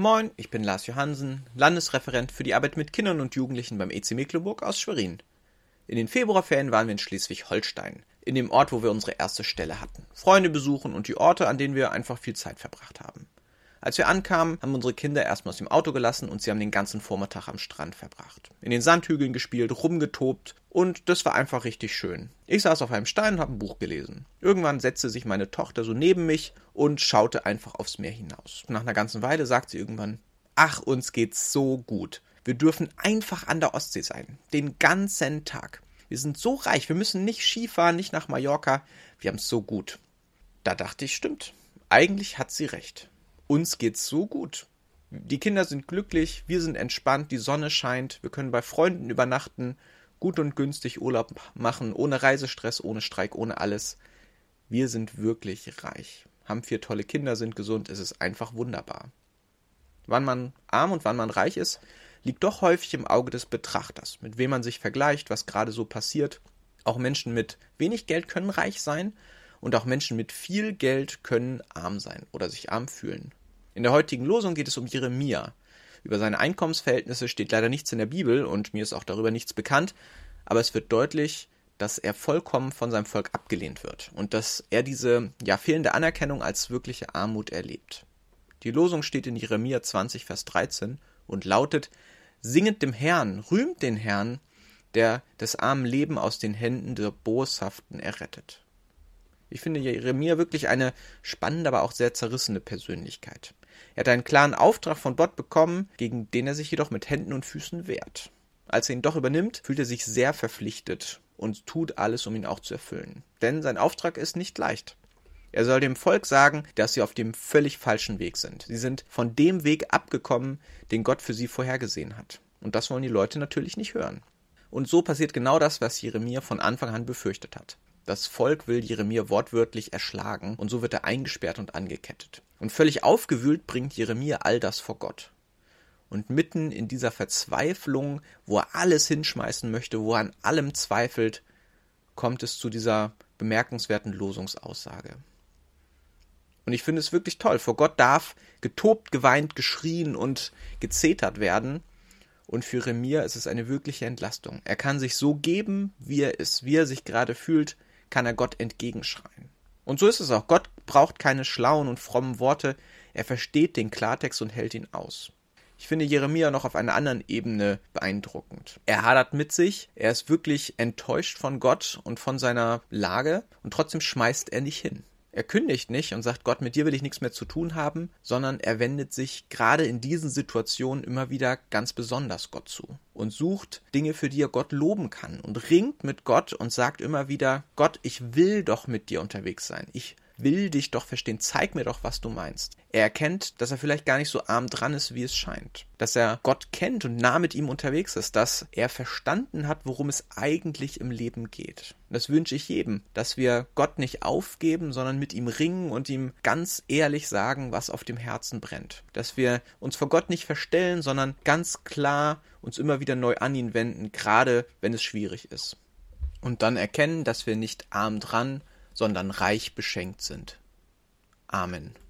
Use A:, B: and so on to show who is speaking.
A: Moin, ich bin Lars Johansen, Landesreferent für die Arbeit mit Kindern und Jugendlichen beim EC Mecklenburg aus Schwerin. In den Februarferien waren wir in Schleswig-Holstein, in dem Ort, wo wir unsere erste Stelle hatten. Freunde besuchen und die Orte, an denen wir einfach viel Zeit verbracht haben. Als wir ankamen, haben unsere Kinder erstmal aus dem Auto gelassen und sie haben den ganzen Vormittag am Strand verbracht. In den Sandhügeln gespielt, rumgetobt und das war einfach richtig schön. Ich saß auf einem Stein und habe ein Buch gelesen. Irgendwann setzte sich meine Tochter so neben mich und schaute einfach aufs Meer hinaus. Nach einer ganzen Weile sagt sie irgendwann, ach, uns geht's so gut. Wir dürfen einfach an der Ostsee sein. Den ganzen Tag. Wir sind so reich, wir müssen nicht Skifahren, nicht nach Mallorca. Wir haben's so gut. Da dachte ich, stimmt. Eigentlich hat sie recht uns geht's so gut. Die Kinder sind glücklich, wir sind entspannt, die Sonne scheint, wir können bei Freunden übernachten, gut und günstig Urlaub machen, ohne Reisestress, ohne Streik, ohne alles. Wir sind wirklich reich, haben vier tolle Kinder, sind gesund, es ist einfach wunderbar. Wann man arm und wann man reich ist, liegt doch häufig im Auge des Betrachters, mit wem man sich vergleicht, was gerade so passiert. Auch Menschen mit wenig Geld können reich sein und auch Menschen mit viel Geld können arm sein oder sich arm fühlen. In der heutigen Losung geht es um Jeremia. Über seine Einkommensverhältnisse steht leider nichts in der Bibel und mir ist auch darüber nichts bekannt, aber es wird deutlich, dass er vollkommen von seinem Volk abgelehnt wird und dass er diese ja fehlende Anerkennung als wirkliche Armut erlebt. Die Losung steht in Jeremia 20, Vers 13 und lautet: Singet dem Herrn, rühmt den Herrn, der des armen Leben aus den Händen der Boshaften errettet. Ich finde Jeremia wirklich eine spannende, aber auch sehr zerrissene Persönlichkeit. Er hat einen klaren Auftrag von Gott bekommen, gegen den er sich jedoch mit Händen und Füßen wehrt. Als er ihn doch übernimmt, fühlt er sich sehr verpflichtet und tut alles, um ihn auch zu erfüllen. Denn sein Auftrag ist nicht leicht. Er soll dem Volk sagen, dass sie auf dem völlig falschen Weg sind. Sie sind von dem Weg abgekommen, den Gott für sie vorhergesehen hat. Und das wollen die Leute natürlich nicht hören. Und so passiert genau das, was Jeremia von Anfang an befürchtet hat. Das Volk will Jeremia wortwörtlich erschlagen und so wird er eingesperrt und angekettet. Und völlig aufgewühlt bringt Jeremia all das vor Gott. Und mitten in dieser Verzweiflung, wo er alles hinschmeißen möchte, wo er an allem zweifelt, kommt es zu dieser bemerkenswerten Losungsaussage. Und ich finde es wirklich toll. Vor Gott darf getobt, geweint, geschrien und gezetert werden. Und für Jeremia ist es eine wirkliche Entlastung. Er kann sich so geben, wie er ist, wie er sich gerade fühlt, kann er Gott entgegenschreien. Und so ist es auch. Gott braucht keine schlauen und frommen Worte. Er versteht den Klartext und hält ihn aus. Ich finde Jeremia noch auf einer anderen Ebene beeindruckend. Er hadert mit sich, er ist wirklich enttäuscht von Gott und von seiner Lage und trotzdem schmeißt er nicht hin. Er kündigt nicht und sagt, Gott, mit dir will ich nichts mehr zu tun haben, sondern er wendet sich gerade in diesen Situationen immer wieder ganz besonders Gott zu und sucht Dinge, für die er Gott loben kann und ringt mit Gott und sagt immer wieder, Gott, ich will doch mit dir unterwegs sein. Ich will dich doch verstehen, zeig mir doch, was du meinst. Er erkennt, dass er vielleicht gar nicht so arm dran ist, wie es scheint. Dass er Gott kennt und nah mit ihm unterwegs ist, dass er verstanden hat, worum es eigentlich im Leben geht. das wünsche ich jedem, dass wir Gott nicht aufgeben, sondern mit ihm ringen und ihm ganz ehrlich sagen, was auf dem Herzen brennt. Dass wir uns vor Gott nicht verstellen, sondern ganz klar uns immer wieder neu an ihn wenden, gerade wenn es schwierig ist. Und dann erkennen, dass wir nicht arm dran, sondern reich beschenkt sind. Amen.